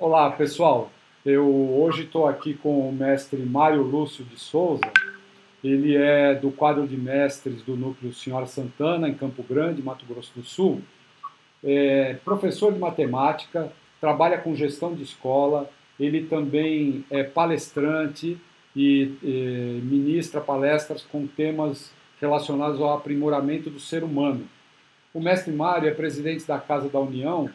Olá, pessoal. Eu hoje estou aqui com o mestre Mário Lúcio de Souza. Ele é do quadro de mestres do Núcleo Senhora Santana, em Campo Grande, Mato Grosso do Sul. É professor de matemática, trabalha com gestão de escola. Ele também é palestrante e, e ministra palestras com temas relacionados ao aprimoramento do ser humano. O mestre Mário é presidente da Casa da União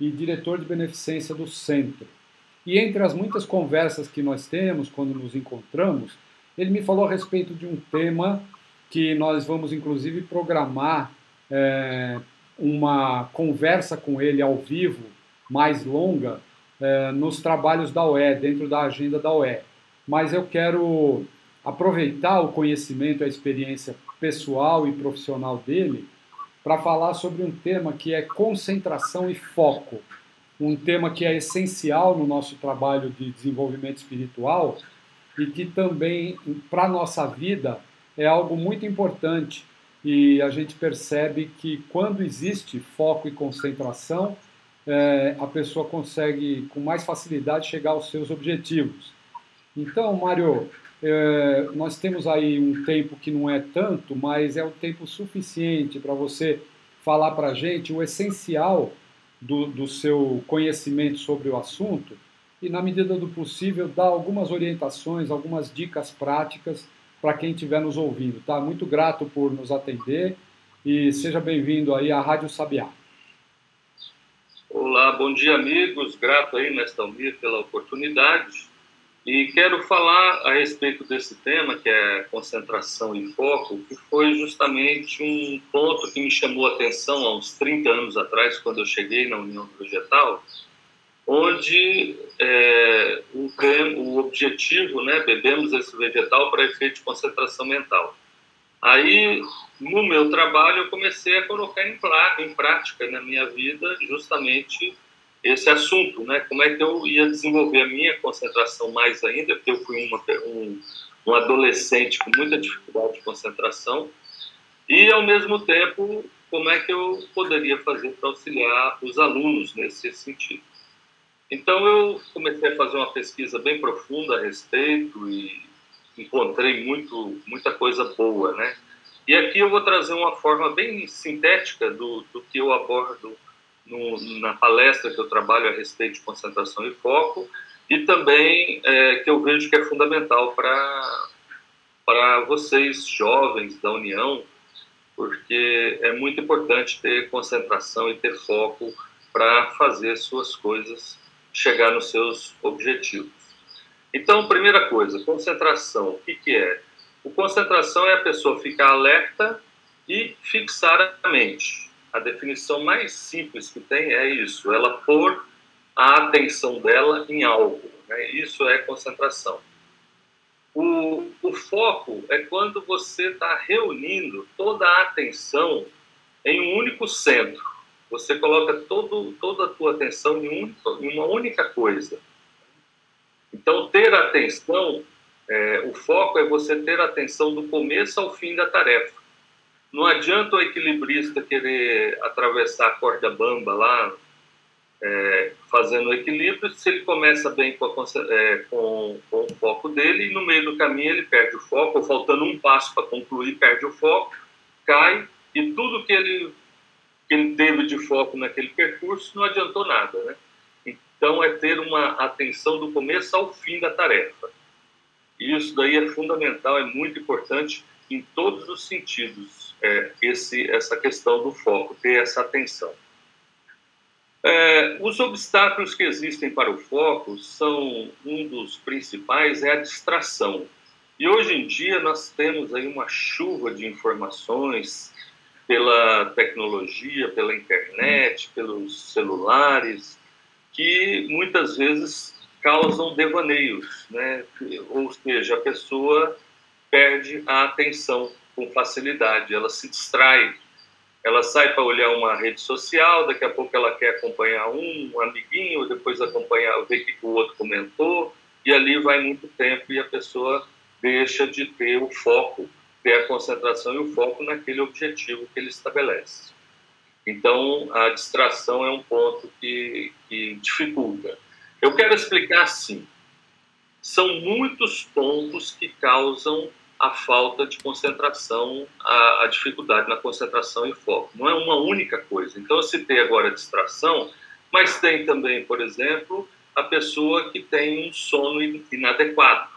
e diretor de beneficência do centro. E entre as muitas conversas que nós temos quando nos encontramos, ele me falou a respeito de um tema que nós vamos inclusive programar é, uma conversa com ele ao vivo, mais longa, é, nos trabalhos da UE, dentro da agenda da UE. Mas eu quero aproveitar o conhecimento, a experiência pessoal e profissional dele para falar sobre um tema que é concentração e foco. Um tema que é essencial no nosso trabalho de desenvolvimento espiritual e que também, para nossa vida, é algo muito importante. E a gente percebe que quando existe foco e concentração, é, a pessoa consegue com mais facilidade chegar aos seus objetivos. Então, Mário, é, nós temos aí um tempo que não é tanto, mas é um tempo suficiente para você falar para a gente o essencial do, do seu conhecimento sobre o assunto e, na medida do possível, dar algumas orientações, algumas dicas práticas para quem estiver nos ouvindo. Tá? Muito grato por nos atender e seja bem-vindo aí à Rádio Sabiá. Olá, bom dia amigos, grato aí, Mestre Almir, pela oportunidade. E quero falar a respeito desse tema, que é concentração e foco, que foi justamente um ponto que me chamou a atenção há uns 30 anos atrás, quando eu cheguei na União Vegetal, onde é, o, o, objetivo, né, bebemos esse vegetal para efeito de concentração mental. Aí, no meu trabalho, eu comecei a colocar em, em prática na minha vida justamente esse assunto, né? Como é que eu ia desenvolver a minha concentração mais ainda, porque eu fui uma, um, um adolescente com muita dificuldade de concentração, e ao mesmo tempo, como é que eu poderia fazer para auxiliar os alunos nesse sentido. Então eu comecei a fazer uma pesquisa bem profunda a respeito e encontrei muito, muita coisa boa, né? E aqui eu vou trazer uma forma bem sintética do, do que eu abordo no, na palestra que eu trabalho a respeito de concentração e foco, e também é, que eu vejo que é fundamental para vocês jovens da União, porque é muito importante ter concentração e ter foco para fazer suas coisas chegar nos seus objetivos. Então, primeira coisa, concentração. O que, que é? O concentração é a pessoa ficar alerta e fixar a mente a definição mais simples que tem é isso: ela pôr a atenção dela em algo. Né? Isso é concentração. O, o foco é quando você está reunindo toda a atenção em um único centro. Você coloca todo, toda a tua atenção em, um, em uma única coisa. Então, ter atenção, é, o foco é você ter atenção do começo ao fim da tarefa. Não adianta o equilibrista querer atravessar a corda bamba lá, é, fazendo o equilíbrio, se ele começa bem com, a, é, com, com, o foco dele e no meio do caminho ele perde o foco, ou faltando um passo para concluir, perde o foco, cai e tudo que ele, que ele teve de foco naquele percurso não adiantou nada. Né? Então é ter uma atenção do começo ao fim da tarefa. E isso daí é fundamental, é muito importante em todos os sentidos é, esse, essa questão do foco, ter essa atenção. É, os obstáculos que existem para o foco são um dos principais é a distração. E hoje em dia nós temos aí uma chuva de informações pela tecnologia, pela internet, pelos celulares, que muitas vezes causam devaneios, né? Ou seja, a pessoa perde a atenção com facilidade, ela se distrai. Ela sai para olhar uma rede social, daqui a pouco ela quer acompanhar um, um amiguinho, depois acompanhar, ver o que o outro comentou, e ali vai muito tempo e a pessoa deixa de ter o foco, ter a concentração e o foco naquele objetivo que ele estabelece. Então, a distração é um ponto que, que dificulta. Eu quero explicar assim. São muitos pontos que causam a falta de concentração, a, a, dificuldade na concentração e foco. Não é uma única coisa. Então, eu citei agora a distração, mas tem também, por exemplo, a pessoa que tem um sono inadequado,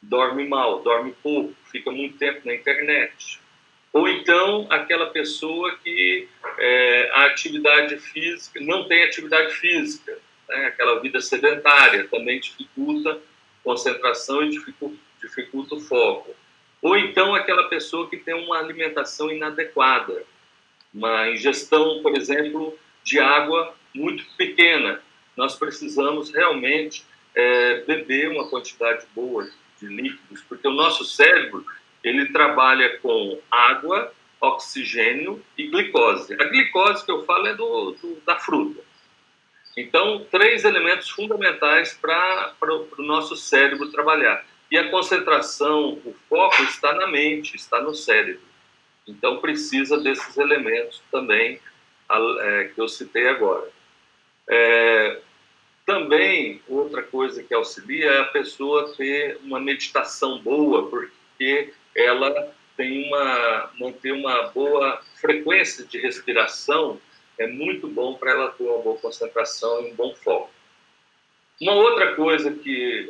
dorme mal, dorme pouco, fica muito tempo na internet. Ou então aquela pessoa que é, a atividade física não tem atividade física, né? aquela vida sedentária também dificulta concentração e dificulta, dificulta o foco. Ou então aquela pessoa que tem uma alimentação inadequada, uma ingestão, por exemplo, de água muito pequena. Nós precisamos realmente é, beber uma quantidade boa de líquidos, porque o nosso cérebro ele trabalha com água, oxigênio e glicose. A glicose que eu falo é do, do da fruta. Então, três elementos fundamentais para o nosso cérebro trabalhar. E a concentração, o foco está na mente, está no cérebro. Então, precisa desses elementos também é, que eu citei agora. É, também, outra coisa que auxilia é a pessoa ter uma meditação boa, porque ela tem uma manter uma boa frequência de respiração é muito bom para ela ter uma boa concentração e um bom foco. Uma outra coisa que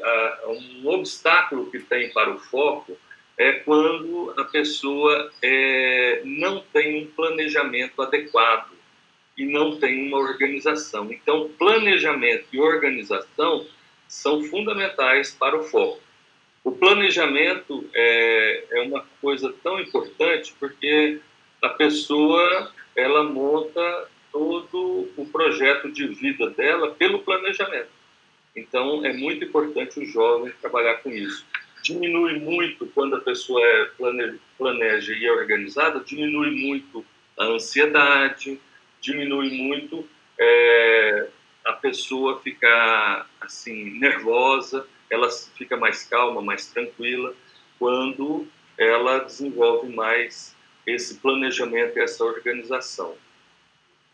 um obstáculo que tem para o foco é quando a pessoa é, não tem um planejamento adequado e não tem uma organização. Então, planejamento e organização são fundamentais para o foco. O planejamento é, é uma coisa tão importante porque a pessoa ela monta todo o projeto de vida dela pelo planejamento. Então, é muito importante o jovem trabalhar com isso. Diminui muito quando a pessoa é planeja e é organizada, diminui muito a ansiedade, diminui muito é, a pessoa ficar assim nervosa, ela fica mais calma, mais tranquila quando ela desenvolve mais esse planejamento e essa organização.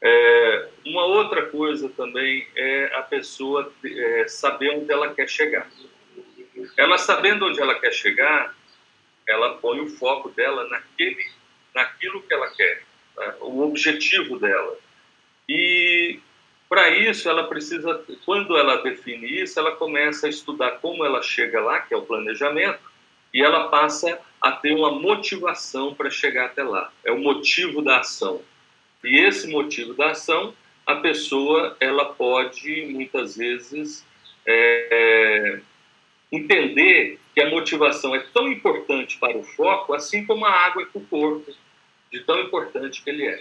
É, uma coisa também é a pessoa é, saber onde ela quer chegar. Ela sabendo onde ela quer chegar, ela põe o foco dela naquele, naquilo que ela quer, tá? o objetivo dela. E para isso ela precisa, quando ela define isso, ela começa a estudar como ela chega lá, que é o planejamento, e ela passa a ter uma motivação para chegar até lá. É o motivo da ação. E esse motivo da ação, a pessoa ela pode muitas vezes é, entender que a motivação é tão importante para o foco, assim como a água é para o corpo, de tão importante que ele é.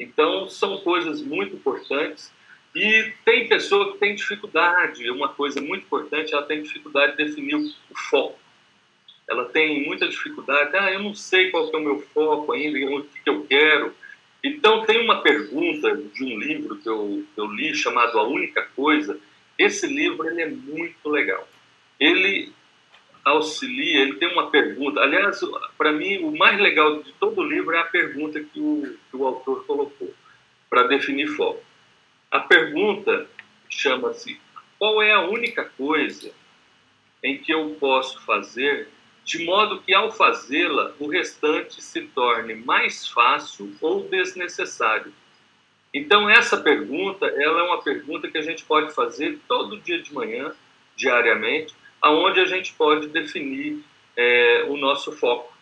Então, são coisas muito importantes. E tem pessoa que tem dificuldade, uma coisa muito importante, ela tem dificuldade de definir o foco. Ela tem muita dificuldade, ah, eu não sei qual é o meu foco ainda, o que eu quero. Então, tem uma pergunta de um livro que eu, que eu li chamado A Única Coisa. Esse livro ele é muito legal. Ele auxilia, ele tem uma pergunta. Aliás, para mim, o mais legal de todo o livro é a pergunta que o, que o autor colocou para definir foco. A pergunta chama-se: qual é a única coisa em que eu posso fazer de modo que ao fazê-la o restante se torne mais fácil ou desnecessário. Então essa pergunta, ela é uma pergunta que a gente pode fazer todo dia de manhã, diariamente, aonde a gente pode definir é, o nosso foco.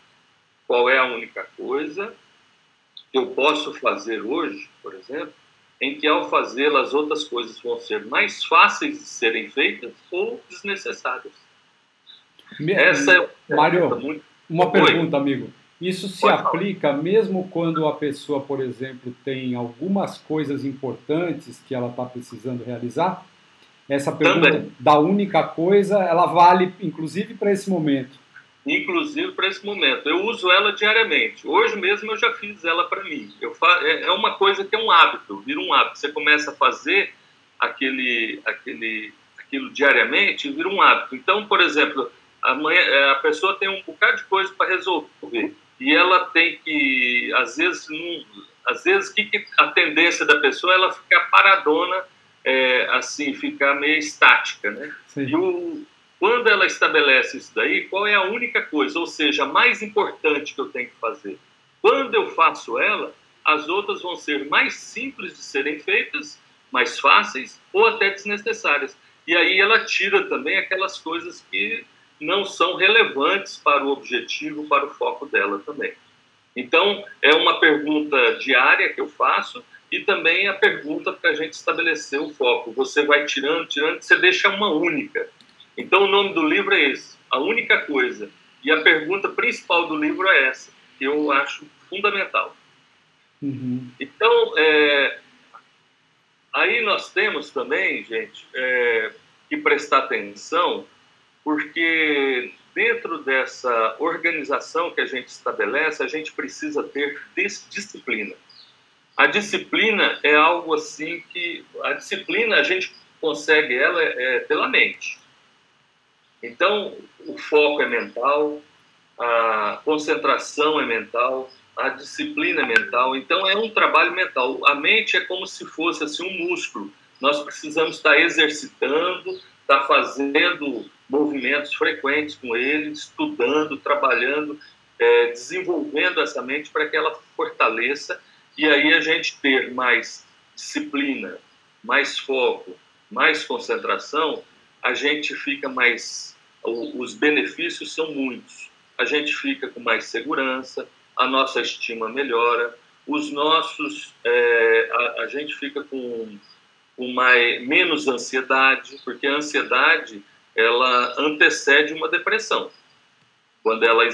Qual é a única coisa que eu posso fazer hoje, por exemplo, em que ao fazê-la as outras coisas vão ser mais fáceis de serem feitas ou desnecessárias. Essa é Mário, muito... uma Oi. pergunta, amigo. Isso se Pode aplica falar. mesmo quando a pessoa, por exemplo, tem algumas coisas importantes que ela está precisando realizar? Essa pergunta Também. da única coisa, ela vale inclusive para esse momento. Inclusive para esse momento. Eu uso ela diariamente. Hoje mesmo eu já fiz ela para mim. Eu fa... É, é uma coisa que é um hábito, vira um hábito. Você começa a fazer aquele, aquele, aquilo diariamente e vira um hábito. Então, por exemplo, amanhã, é, a pessoa tem um bocado de coisa para resolver e ela tem que, às vezes, às vezes, que, que a tendência da pessoa é ela ficar paradona é, assim ficar meio estática, né? Sim. E o, quando ela estabelece isso daí, qual é a única coisa, ou seja, a mais importante que eu tenho que fazer? Quando eu faço ela, as outras vão ser mais simples de serem feitas, mais fáceis ou até desnecessárias. E aí ela tira também aquelas coisas que não são relevantes para o objetivo, para o foco dela também. Então, é uma pergunta diária que eu faço e também a pergunta para a gente estabelecer o foco. Você vai tirando, tirando, você deixa uma única. Então, o nome do livro é esse, A Única Coisa. E a pergunta principal do livro é essa, que eu acho fundamental. Uhum. Então, é, aí nós temos também, gente, é, que prestar atenção, porque dentro dessa organização que a gente estabelece, a gente precisa ter disciplina. A disciplina é algo assim que a disciplina a gente consegue ela é, pela mente. Então, o foco é mental, a concentração é mental, a disciplina é mental. Então, é um trabalho mental. A mente é como se fosse assim um músculo. Nós precisamos estar exercitando, estar fazendo movimentos frequentes com ele, estudando, trabalhando, é, desenvolvendo essa mente para que ela fortaleça e aí a gente ter mais disciplina, mais foco, mais concentração, a gente fica mais. Os benefícios são muitos. A gente fica com mais segurança, a nossa estima melhora, os nossos. É, a, a, gente fica com, com mais, menos ansiedade, porque a ansiedade ela antecede uma depressão, quando ela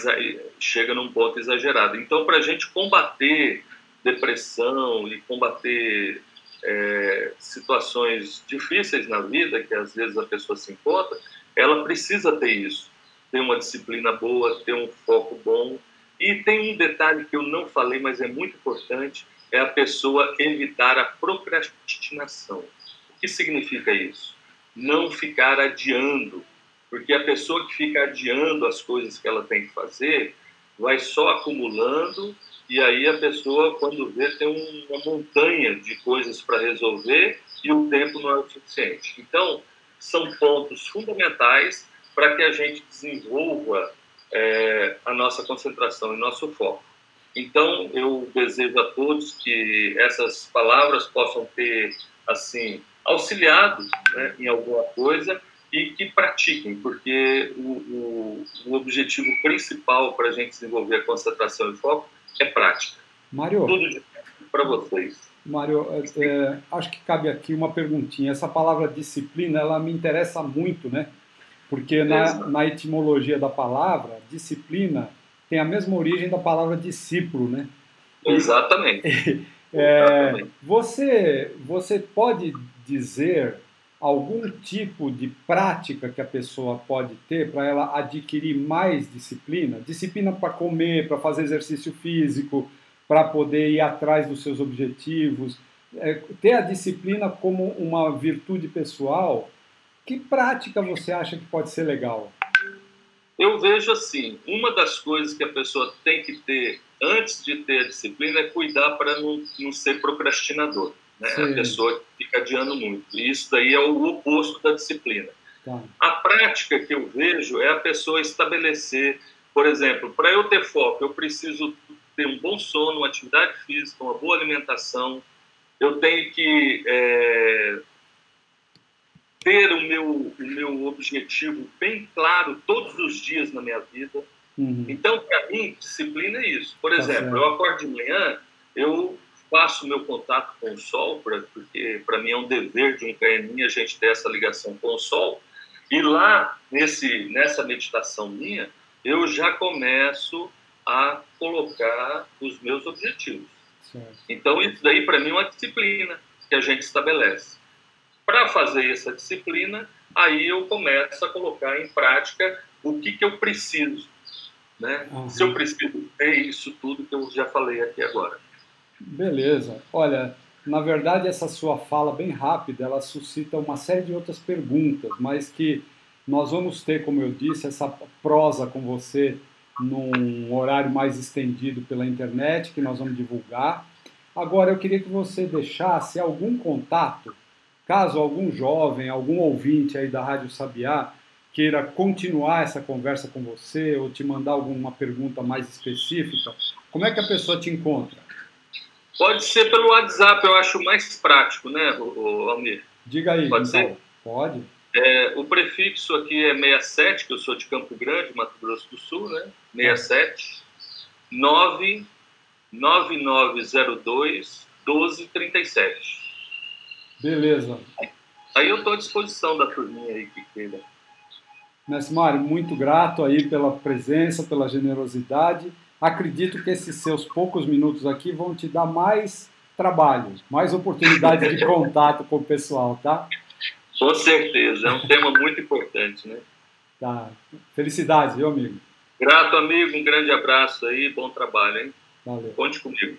chega num ponto exagerado. Então, para a gente combater depressão e combater é, situações difíceis na vida, que às vezes a pessoa se encontra, ela precisa ter isso, ter uma disciplina boa, ter um foco bom. E tem um detalhe que eu não falei, mas é muito importante, é a pessoa evitar a procrastinação. O que significa isso? Não ficar adiando, porque a pessoa que fica adiando as coisas que ela tem que fazer vai só acumulando e aí a pessoa, quando vê, tem uma montanha de coisas para resolver e o tempo não é o suficiente. Então, são pontos fundamentais para que a gente desenvolva é, a nossa concentração e nosso foco. Então, eu desejo a todos que essas palavras possam ter, assim, auxiliado né, em alguma coisa e que pratiquem, porque o, o, o objetivo principal para a gente desenvolver a concentração e foco é prática. Mário, tudo para vocês. Mário, é, é, acho que cabe aqui uma perguntinha. Essa palavra disciplina, ela me interessa muito, né? Porque na, na etimologia da palavra, disciplina tem a mesma origem da palavra discípulo, né? Exatamente. É, você, você pode dizer algum tipo de prática que a pessoa pode ter para ela adquirir mais disciplina? Disciplina para comer, para fazer exercício físico, para poder ir atrás dos seus objetivos. É, ter a disciplina como uma virtude pessoal. Que prática você acha que pode ser legal? Eu vejo assim, uma das coisas que a pessoa tem que ter antes de ter a disciplina é cuidar para não, não ser procrastinador. Né? A pessoa fica adiando muito. E isso daí é o oposto da disciplina. Tá. A prática que eu vejo é a pessoa estabelecer, por exemplo, para eu ter foco, eu preciso ter um bom sono, uma atividade física, uma boa alimentação. Eu tenho que é, ter o meu, o meu objetivo bem claro todos os dias na minha vida. Uhum. Então, para mim, disciplina é isso. Por tá exemplo, eu acordo de manhã, eu faço meu contato com o sol, pra, porque para mim é um dever de um KMI a gente ter essa ligação com o sol. E lá, nesse, nessa meditação minha, eu já começo a colocar os meus objetivos. Então, isso daí para mim é uma disciplina que a gente estabelece. Para fazer essa disciplina, aí eu começo a colocar em prática o que, que eu preciso. Né? Uhum. Se eu preciso ter isso tudo que eu já falei aqui agora. Beleza. Olha, na verdade, essa sua fala bem rápida, ela suscita uma série de outras perguntas, mas que nós vamos ter, como eu disse, essa prosa com você num horário mais estendido pela internet, que nós vamos divulgar. Agora, eu queria que você deixasse algum contato caso algum jovem, algum ouvinte aí da Rádio Sabiá queira continuar essa conversa com você ou te mandar alguma pergunta mais específica, como é que a pessoa te encontra? Pode ser pelo WhatsApp, eu acho mais prático, né, Almir? Diga aí. Pode então. ser? Pode. É, o prefixo aqui é 67, que eu sou de Campo Grande, Mato Grosso do Sul, né? 67 99902 1237. Beleza. Aí eu estou à disposição da turminha aí que queira. Mestre Mário, muito grato aí pela presença, pela generosidade. Acredito que esses seus poucos minutos aqui vão te dar mais trabalho, mais oportunidade de contato com o pessoal, tá? Com certeza, é um tema muito importante, né? Tá. Felicidades, viu, amigo? Grato, amigo. Um grande abraço aí, bom trabalho, hein? Valeu. Conte comigo.